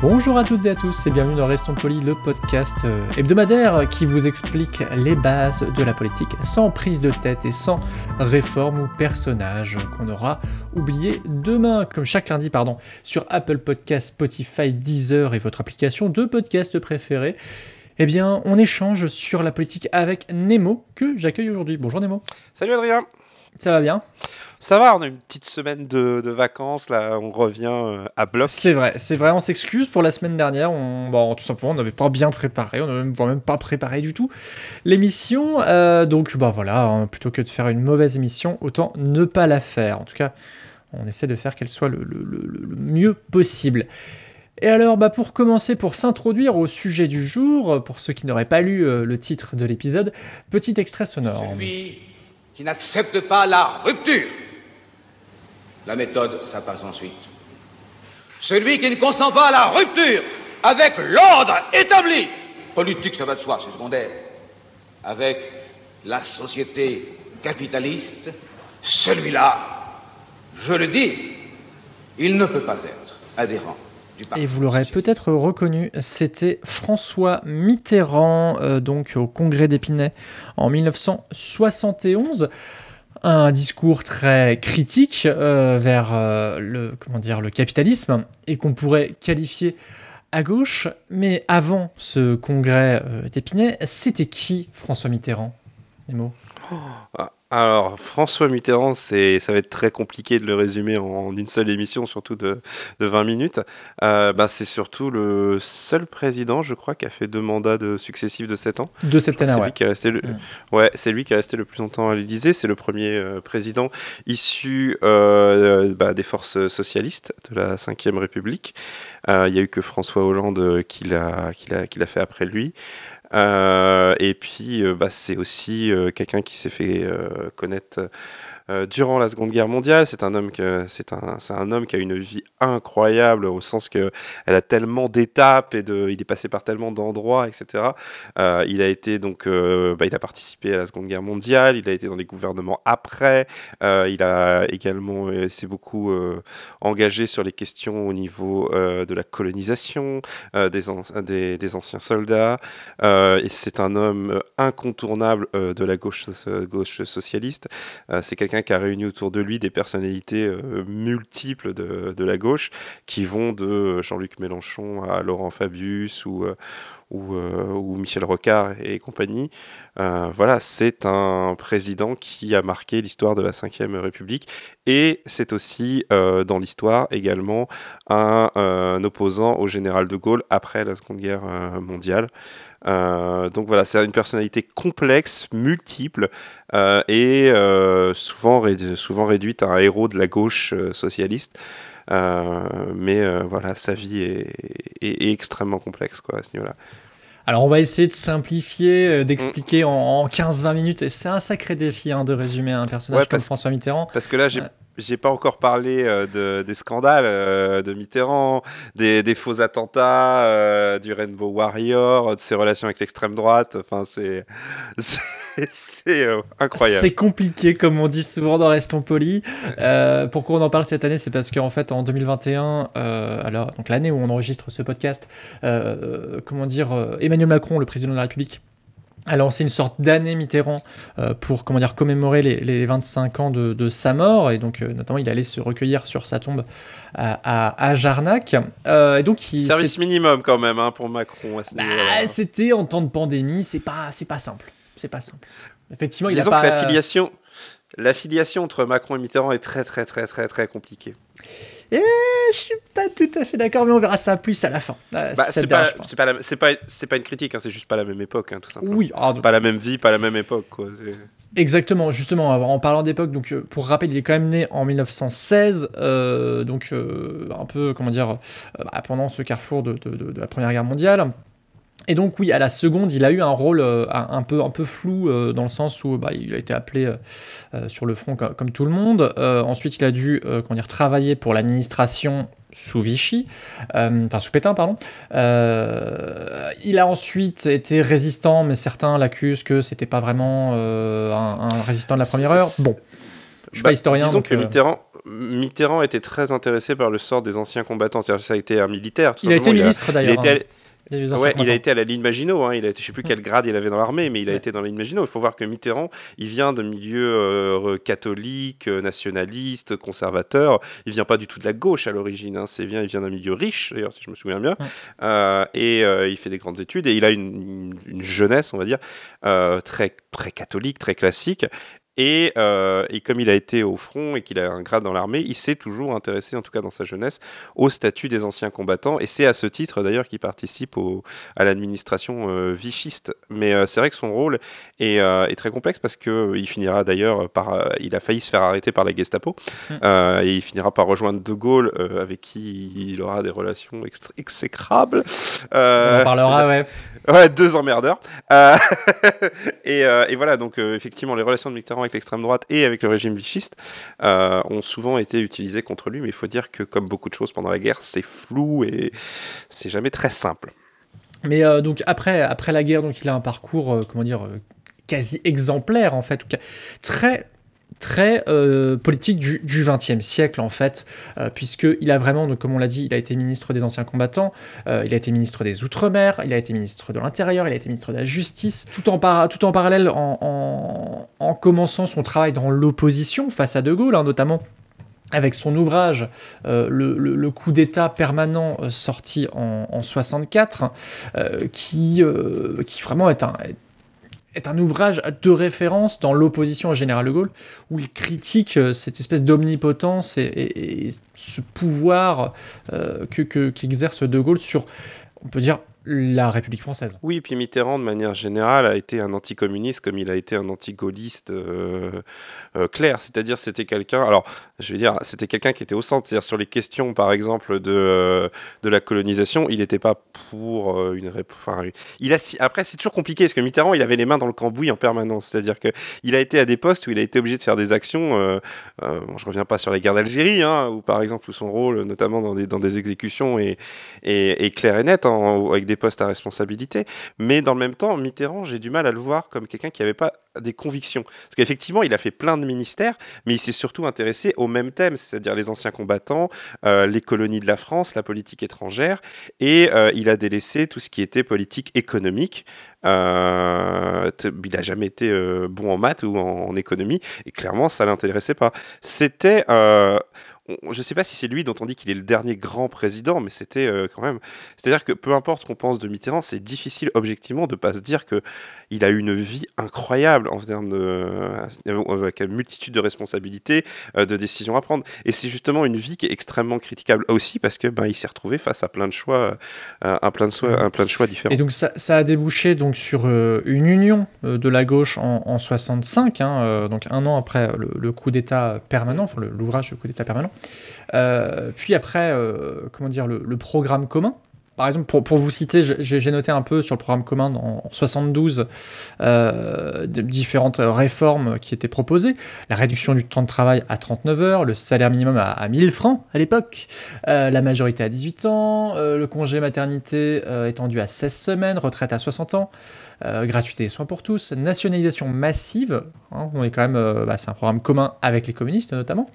Bonjour à toutes et à tous et bienvenue dans Restons Polis, le podcast euh, hebdomadaire qui vous explique les bases de la politique sans prise de tête et sans réforme ou personnage qu'on aura oublié demain, comme chaque lundi, pardon, sur Apple Podcast, Spotify, Deezer et votre application de podcast préférée. Eh bien, on échange sur la politique avec Nemo que j'accueille aujourd'hui. Bonjour Nemo. Salut Adrien. Ça va bien Ça va, on a une petite semaine de, de vacances, là, on revient euh, à bloc. C'est vrai, c'est vrai, on s'excuse pour la semaine dernière, on, bon, tout simplement on n'avait pas bien préparé, on n'avait même, même pas préparé du tout l'émission, euh, donc bah voilà, hein, plutôt que de faire une mauvaise émission, autant ne pas la faire. En tout cas, on essaie de faire qu'elle soit le, le- le- le mieux possible. Et alors, bah pour commencer, pour s'introduire au sujet du jour, pour ceux qui n'auraient pas lu euh, le titre de l'épisode, petit extrait sonore. Celui qui n'accepte pas la rupture. La méthode, ça passe ensuite. Celui qui ne consent pas à la rupture avec l'ordre établi. Politique, ça va de soi, c'est secondaire. Avec la société capitaliste, celui-là, je le dis, il ne peut pas être adhérent Et vous l'aurez peut-être reconnu, c'était François Mitterrand, euh, donc au congrès d'Épinay en 1971. Un discours très critique euh, vers euh, le, comment dire, le capitalisme et qu'on pourrait qualifier à gauche. Mais avant ce congrès euh, d'Épinay, c'était qui François Mitterrand? Nemo? Ah, Alors, François Mitterrand, c'est, ça va être très compliqué de le résumer en, une seule émission, surtout de, de 20 minutes. Euh, bah, c'est surtout le seul président, je crois, qui a fait deux mandats de, successifs de 7 ans. De lui ouais. qui est resté le, Mm. ouais, c'est lui qui est resté le plus longtemps à l'Élysée. C'est le premier euh, président issu euh, bah, des forces socialistes de la Ve République. Euh, Il y a eu que François Hollande qui l'a, qui l'a, qui l'a fait après lui. Euh, et puis, euh, bah, c'est aussi euh, quelqu'un qui s'est fait connaître euh, durant la Seconde Guerre mondiale. C'est un homme que c'est un, un homme qui a une vie incroyable au sens que elle a tellement d'étapes et de, il est passé par tellement d'endroits, etc. Euh, il a été donc, euh, bah, il a participé à la Seconde Guerre mondiale. Il a été dans les gouvernements après. Il a également s'est beaucoup engagé sur les questions au niveau de la colonisation des, an- des, des anciens soldats. Et c'est un homme incontournable de la gauche, gauche socialiste. C'est quelqu'un qui a réuni autour de lui des personnalités euh, multiples de, la gauche, qui vont de Jean-Luc Mélenchon à Laurent Fabius ou, euh, euh, Michel Rocard et compagnie. Euh, voilà, c'est un président qui a marqué l'histoire de la Ve République et c'est aussi euh, dans l'histoire également un, euh, opposant au général de Gaulle après la Seconde Guerre euh, mondiale. Euh, donc voilà, c'est une personnalité complexe, multiple euh, et euh, souvent, rédu- souvent réduite à un héros de la gauche socialiste. Mais voilà, sa vie est, est- est extrêmement complexe quoi, à ce niveau-là. Alors on va essayer de simplifier, d'expliquer en, en 15-20 minutes, et c'est un sacré défi hein, de résumer un personnage Ouais, comme François Mitterrand. Parce que là, j'ai. J'ai pas encore parlé euh, de, des scandales euh, de Mitterrand, des, des faux attentats, euh, du Rainbow Warrior, de ses relations avec l'extrême droite. Enfin, c'est incroyable. C'est compliqué, comme on dit souvent dans Restons Polis. Pourquoi on en parle cette année? C'est parce qu'en fait, en 2021, euh, alors, donc l'année où on enregistre ce podcast, comment dire, Emmanuel Macron, le président de la République, a lancé une sorte d'année Mitterrand euh, pour comment dire commémorer les, les 25 ans de, de sa mort et donc euh, notamment il allait se recueillir sur sa tombe à, à- à Jarnac Euh, et donc il Service minimum quand même hein, pour Macron bah, niveau-là. c'était en temps de pandémie c'est pas pas simple c'est pas simple effectivement il a Disons pas que l'affiliation, l'affiliation entre Macron et Mitterrand est très très très très très compliquée. Et je suis pas tout à fait d'accord, mais on verra ça plus à la fin. Euh, Bah, c'est pas, pas. c'est pas, pas, une critique, hein, c'est juste pas la même époque, hein, tout simplement. Oui, ah, donc- Pas la même vie, pas la même époque, quoi. Exactement, justement, en parlant d'époque, donc euh, pour rappel, il est quand même né en 1916, euh, donc euh, un peu, comment dire, euh, bah, pendant ce carrefour de, de- de- de la Première Guerre mondiale. Et donc oui, à la seconde, il a eu un rôle euh, un peu, un peu flou euh, dans le sens où bah, il a été appelé euh, sur le front comme, comme tout le monde. Ensuite, il a dû comment dire, travailler pour l'administration sous Vichy, enfin sous Pétain, pardon. Il a ensuite été résistant, mais certains l'accusent que c'était pas vraiment un, un résistant de la première heure. Bon, je suis Bah, pas historien. Disons donc, que Mitterrand, Mitterrand était très intéressé par le sort des anciens combattants. C'est-à-dire que ça a été un militaire. tout il a été simplement. ministre Il a, d'ailleurs. été, hein, allé- anciens ouais, il a été à la ligne Maginot. Hein. Il a été, je sais plus quel grade il avait dans l'armée, mais il a Ouais. été dans la ligne Maginot. Il faut voir que Mitterrand, il vient de milieux euh, catholiques, euh, nationalistes, conservateurs. Il vient pas du tout de la gauche à l'origine. Hein. C'est bien, il vient d'un milieu riche, d'ailleurs, si je me souviens bien. Ouais. Euh, et euh, il fait des grandes études et il a une, une jeunesse, on va dire, très, très catholique, très classique. Et, euh, et comme il a été au front et qu'il a un grade dans l'armée, il s'est toujours intéressé, en tout cas dans sa jeunesse, au statut des anciens combattants. Et c'est à ce titre d'ailleurs qu'il participe au, à l'administration euh, vichiste. Mais euh, c'est vrai que son rôle est, euh, est très complexe parce qu'il finira d'ailleurs par. il a failli se faire arrêter par la Gestapo. Mm. Et il finira par rejoindre De Gaulle, avec qui il aura des relations exécrables. On en parlera, ouais. Ouais, deux emmerdeurs. Et, et voilà, donc effectivement, les relations de Mitterrand l'extrême droite et avec le régime vichiste euh, ont souvent été utilisées contre lui, mais il faut dire que, comme beaucoup de choses pendant la guerre, c'est flou et c'est jamais très simple. Mais euh, donc après, après la guerre, donc il a un parcours, euh, comment dire, quasi exemplaire en fait, très très euh, politique du, 20e siècle en fait, euh, puisqu'il a vraiment, comme on l'a dit, il a été ministre des anciens combattants, euh, il a été ministre des Outre-mer, il a été ministre de l'Intérieur, il a été ministre de la Justice, tout en, parallèle en, en- en commençant son travail dans l'opposition face à De Gaulle, hein, notamment avec son ouvrage euh, le, coup d'État permanent sorti en, en 64, euh, qui, vraiment est un, un ouvrage de référence dans l'opposition à Général de Gaulle, où il critique euh, cette espèce d'omnipotence et, ce pouvoir euh, que, que- qu'exerce De Gaulle sur, on peut dire, la République française. Oui, puis Mitterrand, de manière générale, a été un anticommuniste comme il a été un anti-gaulliste euh, euh, clair. C'est-à-dire, c'était quelqu'un. Alors, je vais dire, c'était quelqu'un qui était au centre. Sur les questions, par exemple, de, euh, de la colonisation, il n'était pas pour euh, une. Enfin, il a, après, c'est toujours compliqué parce que Mitterrand, il avait les mains dans le cambouis en permanence. C'est-à-dire que il a été à des postes où il a été obligé de faire des actions. Je reviens pas sur les guerres d'Algérie, hein, où par exemple, où son rôle, notamment dans des, dans des exécutions, est, est, est clair et net, hein, avec des postes à responsabilité. Mais dans le même temps, Mitterrand, j'ai du mal à le voir comme quelqu'un qui n'avait pas des convictions. Parce qu'effectivement, il a fait plein de ministères, mais il s'est surtout intéressé au même thème, c'est-à-dire les anciens combattants, euh, les colonies de la France, la politique étrangère, et euh, il a délaissé tout ce qui était politique économique. Euh, il n'a jamais été bon en maths ou en, en économie, et clairement, ça l'intéressait pas. C'était... je ne sais pas si c'est lui dont on dit qu'il est le dernier grand président, mais c'était euh, quand même. C'est-à-dire que peu importe ce qu'on pense de Mitterrand, c'est difficile objectivement de pas se dire que il a eu une vie incroyable en termes de euh, avec une multitude de responsabilités, euh, de décisions à prendre. Et c'est justement une vie qui est extrêmement critiquable aussi parce que ben il s'est retrouvé face à plein de choix, euh, plein de choix, un plein de choix différents. Et donc ça, a débouché donc sur une union de la gauche en, en 65, hein, donc un an après le, coup d'État permanent, l'ouvrage le coup d'État permanent. Euh, puis après, euh, comment dire, le, programme commun. Par exemple, pour, vous citer, j'ai noté un peu sur le programme commun en, en 72 euh, différentes réformes qui étaient proposées. La réduction du temps de travail à 39 heures, le salaire minimum à, à 1000 francs à l'époque, euh, la majorité à 18 ans, le congé maternité étendu à 16 semaines, retraite à 60 ans, euh, gratuité des soins pour tous, nationalisation massive, hein, on est quand même, euh, bah, c'est un programme commun avec les communistes notamment,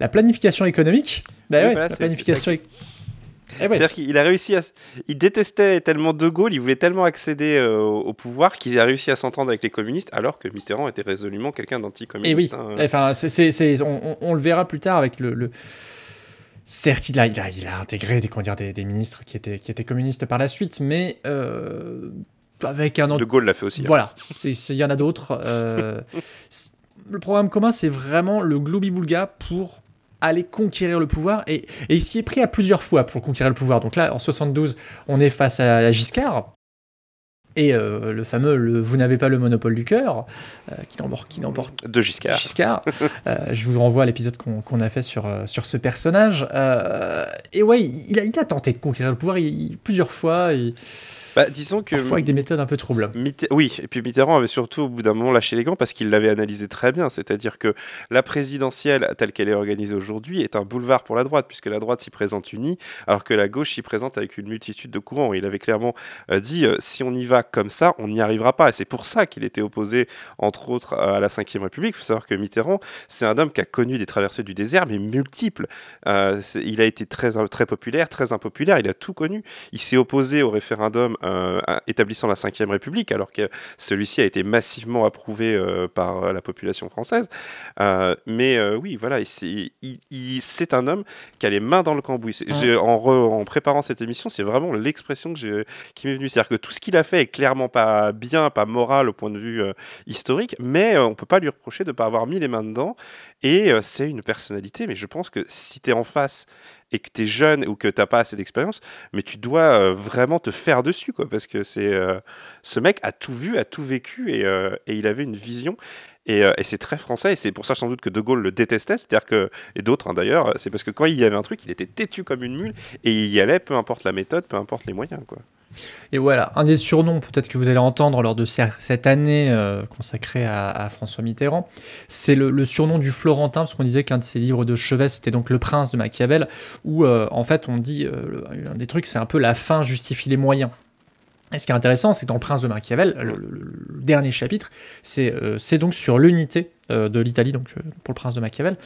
la planification économique, bah Oui, ouais, voilà, la planification Eh ouais. C'est-à-dire qu'il a réussi à. Il détestait tellement De Gaulle, il voulait tellement accéder euh, au pouvoir qu'il a réussi à s'entendre avec les communistes, alors que Mitterrand était résolument quelqu'un Et oui, d'anticommuniste. hein. enfin, c'est, c'est- c'est- on, on- on le verra plus tard avec le. le- Certes, il a, il a, il a intégré des, comment dire, des, des ministres qui étaient, qui étaient communistes par la suite, mais euh, avec un De Gaulle l'a fait aussi. hein. Voilà, il y en a d'autres. euh, le programme commun, c'est vraiment le gloubi-boulga pour aller conquérir le pouvoir et, et il s'y est pris à plusieurs fois pour conquérir le pouvoir. Donc là, en 72, on est face à, à Giscard. Et euh, le fameux le, Vous n'avez pas le monopole du cœur, euh, qui n'emporte qui De Giscard. Giscard. Euh, je vous renvoie à l'épisode qu'on a fait sur, sur ce personnage. Et ouais, il a, il a tenté de conquérir le pouvoir il- il- plusieurs fois, et Bah, disons que. parfois avec des méthodes un peu troubles. Oui, et puis Mitterrand avait surtout au bout d'un moment lâché les gants parce qu'il l'avait analysé très bien. C'est-à-dire que la présidentielle, telle qu'elle est organisée aujourd'hui, est un boulevard pour la droite, puisque la droite s'y présente unie, alors que la gauche s'y présente avec une multitude de courants. Il avait clairement euh, dit euh, si on y va comme ça, on n'y arrivera pas. Et c'est pour ça qu'il était opposé, entre autres, à la Ve République. Il faut savoir que Mitterrand, c'est un homme qui a connu des traversées du désert, mais multiples. Euh, il a été très, très populaire, très impopulaire, il a tout connu. Il s'est opposé au référendum euh, établissant la Ve République, alors que celui-ci a été massivement approuvé euh, par euh, la population française. Mais oui, voilà, c'est un homme qui a les mains dans le cambouis. Ouais. En, re- en préparant cette émission, c'est vraiment l'expression qui m'est venue. C'est-à-dire que tout ce qu'il a fait est clairement pas bien, pas moral au point de vue historique, mais on peut pas lui reprocher de ne pas avoir mis les mains dedans. Et euh, c'est une personnalité, mais je pense que si tu es en face et que tu es jeune ou que tu pas assez d'expérience, mais tu dois euh, vraiment te faire dessus, quoi, parce que c'est euh, ce mec a tout vu, a tout vécu et, et il avait une vision. Et, et c'est très français, et c'est pour ça sans doute que De Gaulle le détestait, c'est-à-dire que, et d'autres hein, d'ailleurs, c'est parce que quand il y avait un truc, il était têtu comme une mule, et il y allait, peu importe la méthode, peu importe les moyens. Quoi. Et voilà, un des surnoms peut-être que vous allez entendre lors de cette année euh, consacrée à, François Mitterrand, c'est le, surnom du Florentin, parce qu'on disait qu'un de ses livres de chevet, c'était donc Le Prince de Machiavel, où euh, en fait on dit, euh, un des trucs, c'est un peu la fin justifie les moyens. Et ce qui est intéressant, c'est que dans Le Prince de Machiavel, le, le- dernier chapitre, c'est donc sur l'unité de l'Italie, donc pour Le Prince de Machiavel.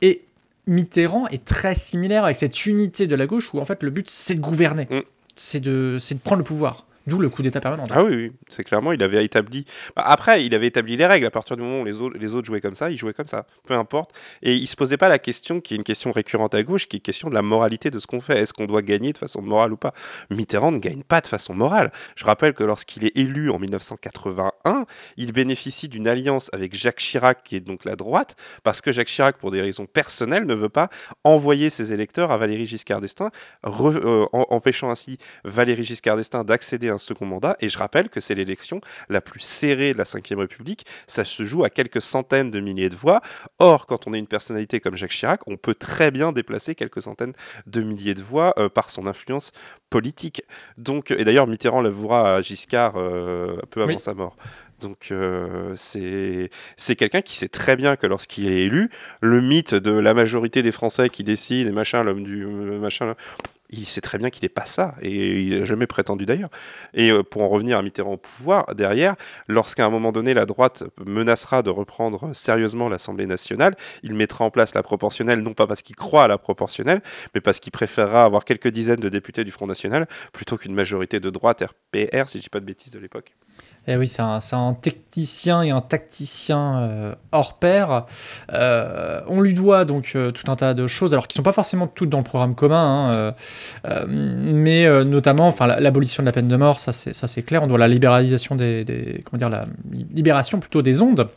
Et Mitterrand est très similaire avec cette unité de la gauche où en fait le but c'est de gouverner, Mm. C'est de, de prendre le pouvoir. D'où le coup d'État permanent. Ah oui, c'est clairement, il avait établi. Bah, après, il avait établi les règles. À partir du moment où les autres, jouaient comme ça, il jouait comme ça. Peu importe. Et il se posait pas la question, qui est une question récurrente à gauche, qui est une question de la moralité de ce qu'on fait. Est-ce qu'on doit gagner de façon morale ou pas? Mitterrand ne gagne pas de façon morale. Je rappelle que lorsqu'il est élu en 1981, il bénéficie d'une alliance avec Jacques Chirac, qui est donc la droite, parce que Jacques Chirac, pour des raisons personnelles, ne veut pas envoyer ses électeurs à Valéry Giscard d'Estaing, euh, empêchant ainsi Valéry Giscard d'Estaing d'accéder à un second mandat. Et je rappelle que c'est l'élection la plus serrée de la Ve République. Ça se joue à quelques centaines de milliers de voix. Or, quand on est une personnalité comme Jacques Chirac, on peut très bien déplacer quelques centaines de milliers de voix euh, par son influence politique. Donc, et d'ailleurs, Mitterrand l'avouera à Giscard euh, peu avant Oui. sa mort. Donc euh, c'est c'est quelqu'un qui sait très bien que lorsqu'il est élu, le mythe de la majorité des Français qui décident et machin, l'homme du machin, il sait très bien qu'il n'est pas ça et il n'a jamais prétendu d'ailleurs. Et euh, pour en revenir à Mitterrand au pouvoir, derrière, lorsqu'à un moment donné la droite menacera de reprendre sérieusement l'Assemblée nationale, il mettra en place la proportionnelle, non pas parce qu'il croit à la proportionnelle, mais parce qu'il préférera avoir quelques dizaines de députés du Front National plutôt qu'une majorité de droite RPR, si je dis pas de bêtises de l'époque. Et oui, c'est un, un technicien et un tacticien euh, hors pair. Euh, on lui doit donc euh, tout un tas de choses, alors qui sont pas forcément toutes dans le programme commun, hein, mais notamment, enfin, la- l'abolition de la peine de mort, ça c'est clair. On doit la libéralisation des, comment dire, la li- libération plutôt des ondes.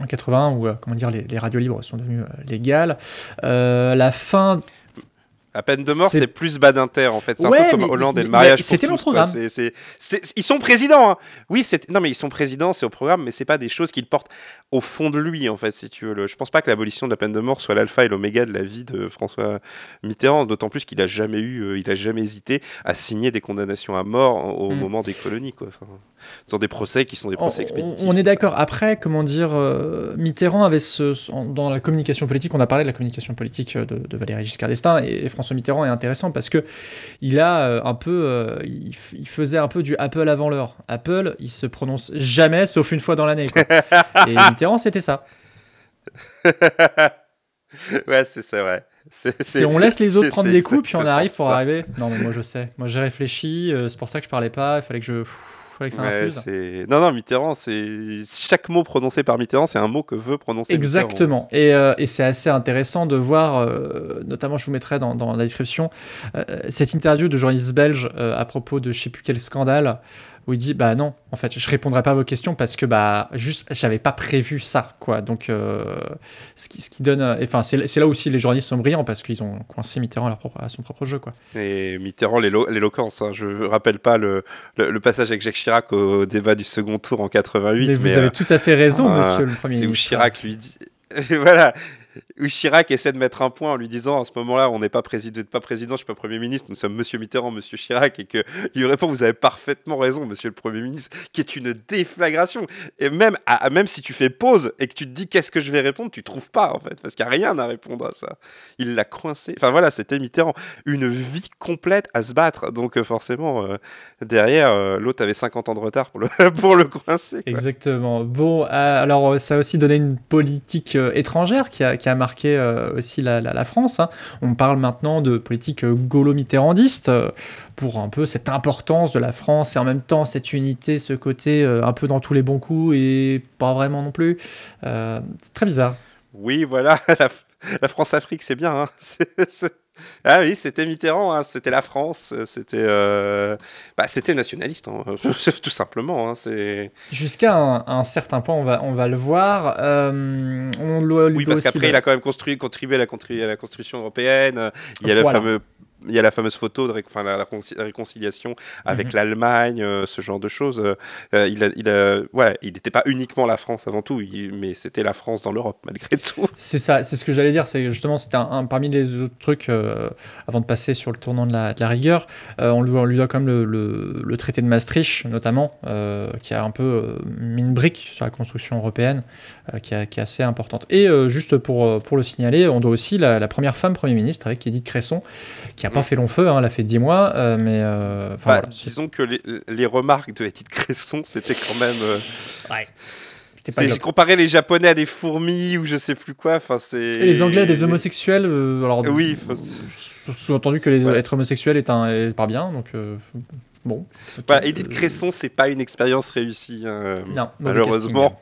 En 81, où comment dire, les, les radios libres sont devenues légales. La fin La peine de mort, C'est- plus Badinter en fait. C'est Ouais, un peu comme mais Hollande et le mariage. c'était dans le tous, quoi. programme. Ils sont présidents. hein. Oui, non mais ils sont présidents, c'est au programme, mais c'est pas des choses qu'il porte au fond de lui en fait, si tu veux. Le- Je pense pas que l'abolition de la peine de mort soit l'alpha et l'oméga de la vie de François Mitterrand, d'autant plus qu'il a jamais eu, euh, il a jamais hésité à signer des condamnations à mort au Mm. moment des colonies quoi. Enfin, dans des procès qui sont des procès on- expéditifs. on est d'accord. Après, comment dire, euh, Mitterrand avait ce, dans la communication politique, on a parlé de la communication politique de, de Valéry Giscard d'Estaing et, et François Mitterrand est intéressant parce que il a euh, un peu, euh, il, faisait un peu du Apple avant l'heure. Apple, il se prononce jamais, sauf une fois dans l'année. et Mitterrand, c'était ça. ouais, c'est ça, ouais. C'est- on laisse les autres prendre des coups, puis on arrive pour ça. arriver. Non, mais moi je sais. Moi j'ai réfléchi. euh, c'est pour ça que je parlais pas. Il fallait que je, fallait que ça Ouais, infuse. c'est- non, non, Mitterrand, c'est chaque mot prononcé par Mitterrand, c'est un mot que veut prononcer. Mitterrand. Exactement. Et, euh, et c'est assez intéressant de voir, euh, notamment je vous mettrai dans, dans la description, euh, cette interview de journaliste belge à propos de je sais plus quel scandale, où il dit bah non, en fait, je répondrai pas à vos questions parce que bah juste j'avais pas prévu ça, quoi. Donc euh, ce, qui, ce qui donne, euh, enfin c'est là aussi les journalistes sont brillants parce qu'ils ont coincé Mitterrand à, leur propre- à son propre jeu, quoi. Et Mitterrand, l'élo- l'éloquence. hein. Je rappelle pas le, le, le passage avec Jacques Chirac au débat du second tour en 88. Mais vous mais, avez euh, tout à fait raison, euh, Monsieur le Premier C'est où ministre. Chirac lui dit. voilà. Chirac essaie de mettre un point en lui disant à ce moment-là, on n'est pas président, pas président, je suis pas Premier ministre, nous sommes Monsieur Mitterrand, Monsieur Chirac, et que lui répond, vous avez parfaitement raison, Monsieur le Premier ministre, qui est une déflagration. Et même, à- même si tu fais pause et que tu te dis qu'est-ce que je vais répondre, tu trouves pas en fait, parce qu'il n'y a rien à répondre à ça. Il l'a coincé. Enfin voilà, c'était Mitterrand, une vie complète à se battre. Donc euh, forcément, euh, derrière, euh, l'autre avait 50 ans de retard pour le, pour le coincer. Exactement. Bon, alors ça a aussi donné une politique étrangère qui a, qui a marqué euh, aussi la, France. hein. On parle maintenant de politique euh, gaulo-mitterrandiste euh, pour un peu cette importance de la France et en même temps cette unité, ce côté un peu dans tous les bons coups et pas vraiment non plus. C'est très bizarre. Oui, voilà, la, France-Afrique, c'est bien. hein. Ah oui, c'était Mitterrand, hein, c'était la France, c'était euh, bah, c'était nationaliste, hein, tout simplement. hein, c'est... Jusqu'à un, un certain point, on va, on va le voir. Euh, on Oui, parce qu'après, le- il a quand même construit, contribué à la, à la construction européenne. euh, Il y a Voilà. le fameux. Il y a la fameuse photo de ré- enfin, la, la réconci- la réconciliation avec Mhm. l'Allemagne, euh, ce genre de choses. euh, euh, il a, il a, ouais, il n'était pas uniquement la France avant tout, mais c'était la France dans l'Europe malgré tout. C'est ça, c'est ce que j'allais dire. C'est justement, c'était un, un- parmi les autres trucs avant de passer sur le tournant de la, de la rigueur. on, lui, on lui doit quand même le, le- le traité de Maastricht, notamment, qui a un peu mis une brique sur la construction européenne, qui, a- qui est assez importante. Et juste pour, pour le signaler, on doit aussi la, la première femme Premier ministre, avec Edith Cresson, qui n'a pas Mm. fait long feu, hein, elle a fait 10 mois, euh, mais. euh, Bah, voilà, disons que les, les remarques de Edith Cresson, c'était quand même. euh, c'était pas c'est- top. J'ai comparé les Japonais à des fourmis ou je sais plus quoi. Enfin, c'est. Et les Anglais, des homosexuels, euh, alors Oui, sous-entendu que les, Ouais. être homosexuel est, un, est pas bien, donc euh, bon. Bah, Edith Cresson, c'est pas une expérience réussie, hein, Non, malheureusement.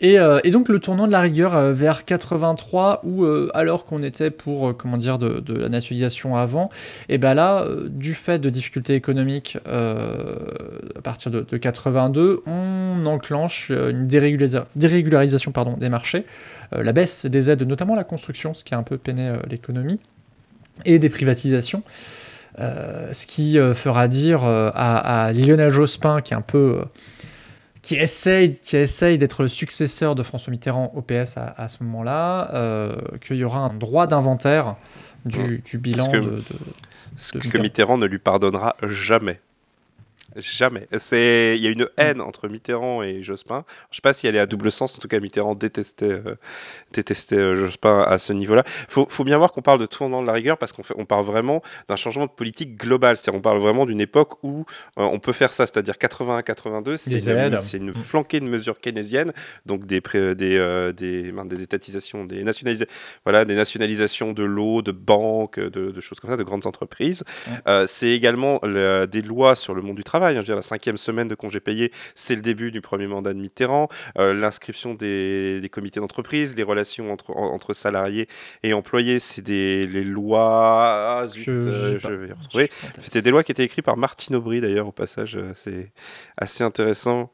Et, euh, et donc le tournant de la rigueur euh, vers 83, où euh, alors qu'on était pour, comment dire, de, la nationalisation avant, et ben là, du fait de difficultés économiques à partir de, de 82, on enclenche une dérégularisation des marchés, la baisse des aides, notamment à la construction, ce qui a un peu peiné l'économie, et des privatisations. Ce qui fera dire à Lionel Jospin, qui est un peu... qui essaye, qui essaye d'être le successeur de François Mitterrand au PS à, à ce moment-là, euh, qu'il y aura un droit d'inventaire du, du bilan que- de, de- Ce que. Mitterrand ne lui pardonnera jamais. Jamais. C'est, il y a une haine entre Mitterrand et Jospin. Je sais pas si elle est à double sens. En tout cas, Mitterrand détestait, euh, détestait euh, Jospin à ce niveau-là. Faut, faut bien voir qu'on parle de tournant de la rigueur parce qu'on fait, on parle vraiment d'un changement de politique global. C'est-à-dire, on parle vraiment d'une époque où euh, on peut faire ça. C'est-à-dire 81-82, c'est une, c'est une flanquée de mesures keynésiennes, donc des, pré- des, des, mince, des étatisations, des nationalisations, voilà, des nationalisations de l'eau, de banques, de, de choses comme ça, de grandes entreprises. C'est également le- des lois sur le monde du travail. Hein. Je veux dire, la cinquième semaine de congé payé, c'est le début du premier mandat de Mitterrand. Euh, L'inscription des, des comités d'entreprise, les relations entre, en- entre salariés et employés, c'est des les lois. Ah, zut, Je- euh, je, pas- vais retrouver. C'était des lois qui étaient écrites par Martine Aubry d'ailleurs au passage. euh, C'est assez intéressant.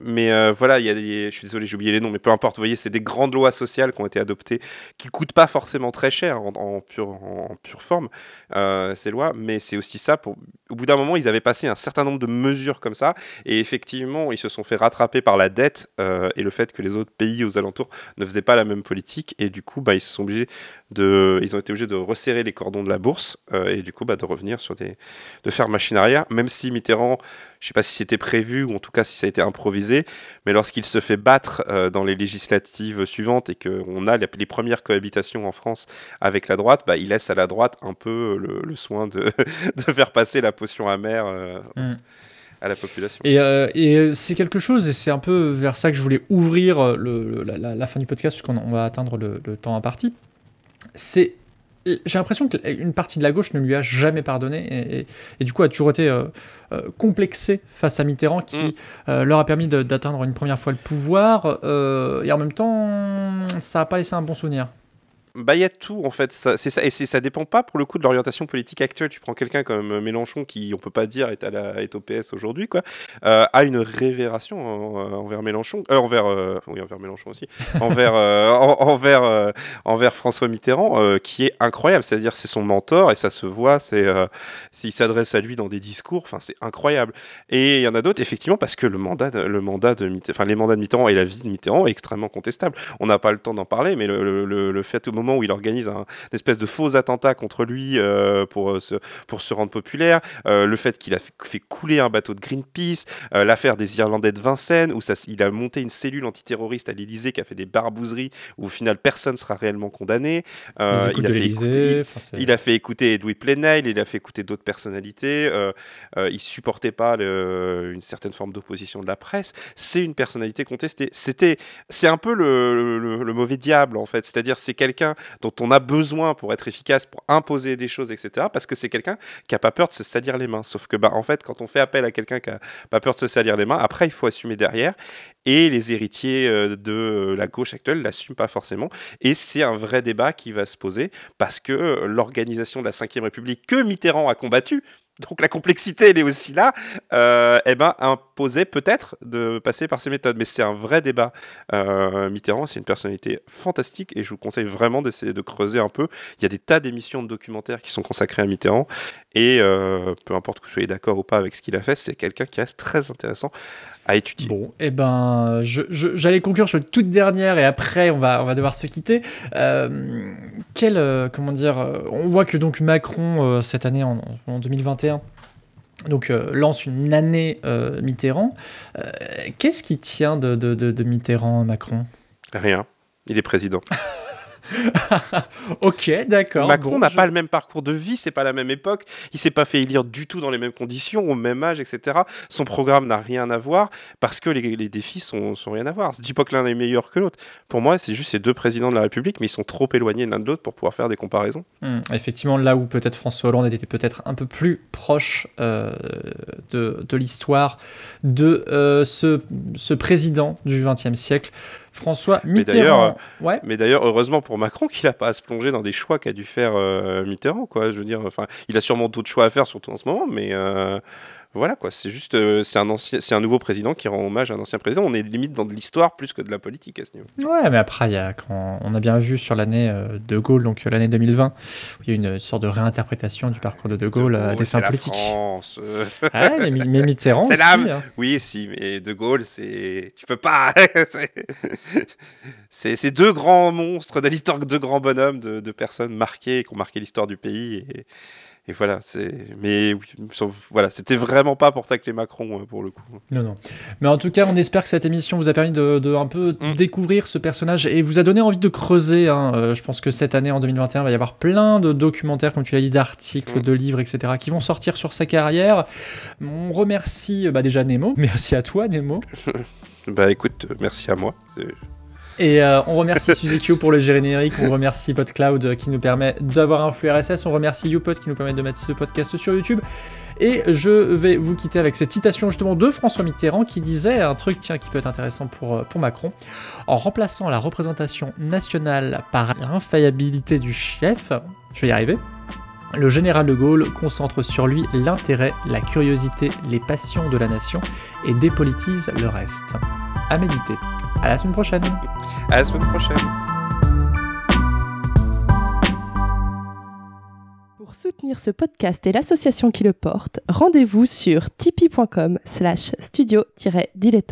Mais euh, voilà, il y a des, je suis désolé, j'ai oublié les noms, mais peu importe. Vous voyez, c'est des grandes lois sociales qui ont été adoptées, qui coûtent pas forcément très cher en, pure, en, pure forme, euh, ces lois. Mais c'est aussi ça. Au bout d'un moment, ils avaient passé un certain nombre de mesures comme ça, et effectivement, ils se sont fait rattraper par la dette euh, et le fait que les autres pays aux alentours ne faisaient pas la même politique, et du coup, bah, ils se sont obligés de, ils ont été obligés de resserrer les cordons de la bourse, et du coup, bah, de revenir sur des, de faire machine arrière, même si Mitterrand je ne sais pas si c'était prévu ou en tout cas si ça a été improvisé, mais lorsqu'il se fait battre euh, dans les législatives suivantes et qu'on a les, premières cohabitations en France avec la droite, bah, il laisse à la droite un peu le, le soin de, de faire passer la potion amère euh, Mm. à la population. Et, euh, et c'est quelque chose, et c'est un peu vers ça que je voulais ouvrir euh, le- la, la- la fin du podcast, puisqu'on on va atteindre le, le temps imparti. C'est. J'ai l'impression qu'une partie de la gauche ne lui a jamais pardonné et, et- et du coup a toujours été euh, euh, complexée face à Mitterrand qui Mm. euh, leur a permis d'atteindre une première fois le pouvoir et en même temps ça n'a pas laissé un bon souvenir. Bah, il y a tout en fait. Ça, c'est ça, et ça dépend pas pour le coup de l'orientation politique actuelle. Tu prends quelqu'un comme euh, Mélenchon qui, on peut pas dire, est, à la, est au PS aujourd'hui, quoi, euh, a une révération en- envers Mélenchon, euh, envers, euh, oui, envers Mélenchon aussi, envers, euh, en- envers, euh, envers François Mitterrand, euh, qui est incroyable. C'est-à-dire, c'est son mentor et ça se voit. C'est, euh, s'il s'adresse à lui dans des discours, enfin, c'est incroyable. Et il y en a d'autres, effectivement, parce que le mandat, de- le mandat de Mitterrand, enfin, les mandats de Mitterrand et la vie de Mitterrand est extrêmement contestable. On n'a pas le temps d'en parler, mais le, le- le- le fait au moment où il organise un, une espèce de faux attentat contre lui euh, pour, euh, se, pour se rendre populaire, euh, le fait qu'il a fait, fait couler un bateau de Greenpeace, l'affaire des Irlandais de Vincennes, où ça, il a monté une cellule antiterroriste à l'Élysée qui a fait des barbouzeries, où au final personne sera réellement condamné. Il, a fait écouter, il, il a fait écouter Edoui Plenel, il a fait écouter d'autres personnalités, il supportait pas le- une certaine forme d'opposition de la presse. C'est une personnalité contestée. C'était, c'est un peu le, le- le mauvais diable en fait. C'est-à-dire c'est quelqu'un dont on a besoin pour être efficace, pour imposer des choses, etc. Parce que c'est quelqu'un qui a pas peur de se salir les mains. Sauf que bah en fait quand on fait appel à quelqu'un qui a pas peur de se salir les mains, après il faut assumer derrière. Et les héritiers euh, de la gauche actuelle l'assument pas forcément. Et c'est un vrai débat qui va se poser parce que euh, l'organisation de la Ve République que Mitterrand a combattue, donc la complexité elle est aussi là, euh, eh ben, imposait peut-être de passer par ces méthodes. Mais c'est un vrai débat. Euh, Mitterrand, c'est une personnalité fantastique et je vous conseille vraiment d'essayer de creuser un peu. Il y a des tas d'émissions de documentaires qui sont consacrées à Mitterrand et euh, peu importe que vous soyez d'accord ou pas avec ce qu'il a fait, c'est quelqu'un qui reste très intéressant à étudier. Bon, eh ben, j'allais conclure sur une toute dernière et après on va, on va devoir se quitter. Euh, quel, euh, comment dire, euh, on voit que donc Macron euh, cette année en, en 2021 donc euh, lance une année euh, Mitterrand. Euh, Qu'est-ce qui tient de, de, de- de Mitterrand Macron? Rien. Il est président. Ok, d'accord. Macron Bon, n'a je- pas le même parcours de vie, c'est pas la même époque, il s'est pas fait élire du tout dans les mêmes conditions, au même âge, etc. Son programme n'a rien à voir parce que les, les défis sont, sont rien à voir. Je dis pas que l'un est meilleur que l'autre. Pour moi, c'est juste ces deux présidents de la République, mais ils sont trop éloignés l'un de l'autre pour pouvoir faire des comparaisons. Hmm, effectivement, là où peut-être François Hollande était peut-être un peu plus proche euh, de, de l'histoire de euh, ce, ce président du XXe siècle, François Mais d'ailleurs, Mitterrand. Ouais. Mais d'ailleurs, heureusement pour Macron qu'il n'a pas à se plonger dans des choix qu'a dû faire euh, Mitterrand, quoi. Je veux dire, enfin, il a sûrement d'autres choix à faire, surtout en ce moment, mais euh, voilà, quoi. C'est juste, euh, c'est un ancien, c'est un nouveau président qui rend hommage à un ancien président. On est limite dans de l'histoire plus que de la politique à ce niveau. Ouais, mais après, il y a, quand on a bien vu sur l'année euh, de Gaulle, donc euh, l'année 2020, où il y a une sorte de réinterprétation du parcours de De Gaulle à des fins politiques. Ouais, mais, Mi- mais Mitterrand c'est aussi. hein. Oui, si, mais De Gaulle, c'est, tu peux pas. c'est- c'est, c'est deux grands monstres de l'histoire, deux grands bonhommes de, de personnes marquées, qui ont marqué l'histoire du pays. Et, et voilà, c'est. Mais oui, voilà, c'était vraiment pas pour tacler Macron euh, pour le coup. Non, non. Mais en tout cas, on espère que cette émission vous a permis de, de un peu Mm. découvrir ce personnage et vous a donné envie de creuser. hein. Euh, je pense que cette année, en 2021, il va y avoir plein de documentaires, comme tu l'as dit, d'articles, Mm. de livres, etc., qui vont sortir sur sa carrière. On remercie euh, bah, déjà Nemo. Merci à toi, Nemo. Bah écoute, merci à moi. Et euh, on remercie Suzekyo pour le générique, on remercie PodCloud euh, qui nous permet d'avoir un flux RSS, on remercie YouPod qui nous permet de mettre ce podcast sur YouTube. Et je vais vous quitter avec cette citation justement de François Mitterrand qui disait un truc tiens, qui peut être intéressant pour, euh, pour Macron. En remplaçant la représentation nationale par l'infaillibilité du chef, je vais y arriver, le général de Gaulle concentre sur lui l'intérêt, la curiosité, les passions de la nation et dépolitise le reste. À méditer. À la semaine prochaine. À la semaine prochaine. Pour soutenir ce podcast et l'association qui le porte, rendez-vous sur tipeee.com slash studio-dilettant.